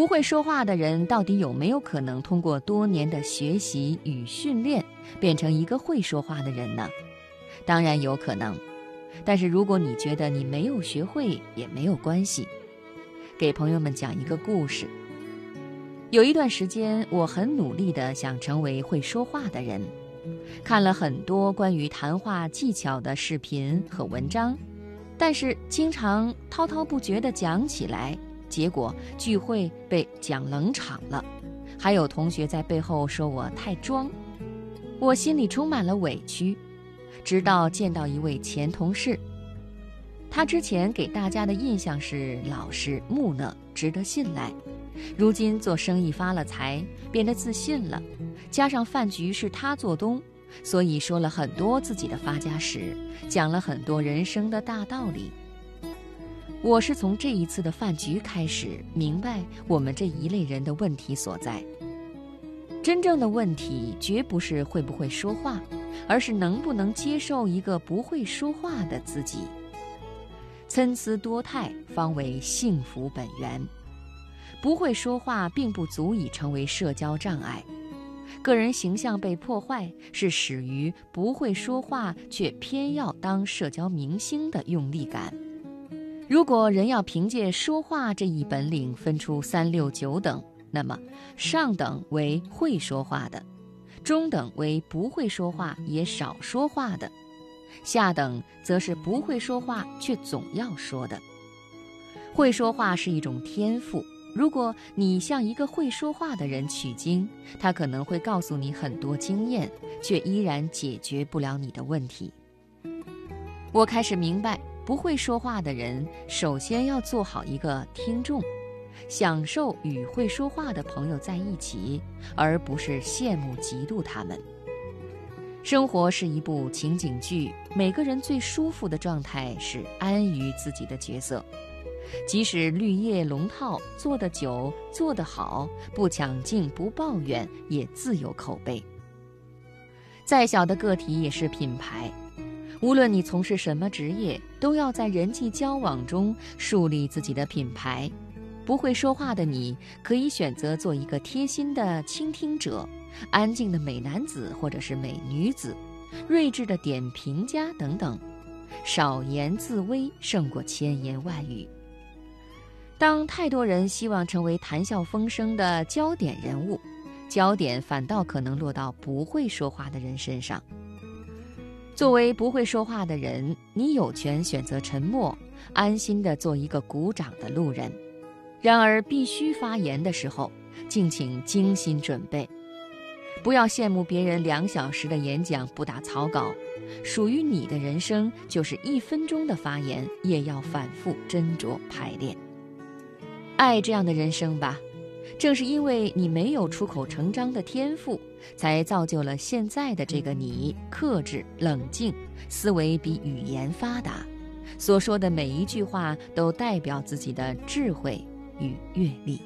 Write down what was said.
不会说话的人到底有没有可能通过多年的学习与训练，变成一个会说话的人呢？当然有可能。但是如果你觉得你没有学会，也没有关系。给朋友们讲一个故事。有一段时间，我很努力地想成为会说话的人，看了很多关于谈话技巧的视频和文章，但是经常滔滔不绝地讲起来，结果聚会被讲冷场了，还有同学在背后说我太装，我心里充满了委屈。直到见到一位前同事，他之前给大家的印象是老实木讷、值得信赖，如今做生意发了财，变得自信了，加上饭局是他做东，所以说了很多自己的发家史，讲了很多人生的大道理。我是从这一次的饭局开始明白我们这一类人的问题所在。真正的问题绝不是会不会说话。而是能不能接受一个不会说话的自己？参差多态方为幸福本源。不会说话并不足以成为社交障碍。个人形象被破坏是始于不会说话却偏要当社交明星的用力感。如果人要凭借说话这一本领分出三六九等，那么上等为会说话的。中等为不会说话也少说话的，下等则是不会说话却总要说的。会说话是一种天赋，如果你向一个会说话的人取经，他可能会告诉你很多经验，却依然解决不了你的问题。我开始明白，不会说话的人首先要做好一个听众。享受与会说话的朋友在一起，而不是羡慕嫉妒他们。生活是一部情景剧，每个人最舒服的状态是安于自己的角色，即使绿叶龙套，做得久，做得好，不抢镜，不抱怨，也自有口碑。再小的个体也是品牌，无论你从事什么职业，都要在人际交往中树立自己的品牌。不会说话的你，可以选择做一个贴心的倾听者，安静的美男子或者是美女子，睿智的点评家等等，少言自威胜过千言万语。当太多人希望成为谈笑风生的焦点人物，焦点反倒可能落到不会说话的人身上。作为不会说话的人，你有权选择沉默，安心的做一个鼓掌的路人。然而，必须发言的时候，敬请精心准备。不要羡慕别人两小时的演讲不打草稿，属于你的人生就是一分钟的发言，也要反复斟酌排练。爱这样的人生吧，正是因为你没有出口成章的天赋，才造就了现在的这个你：克制、冷静，思维比语言发达，所说的每一句话都代表自己的智慧。与阅历。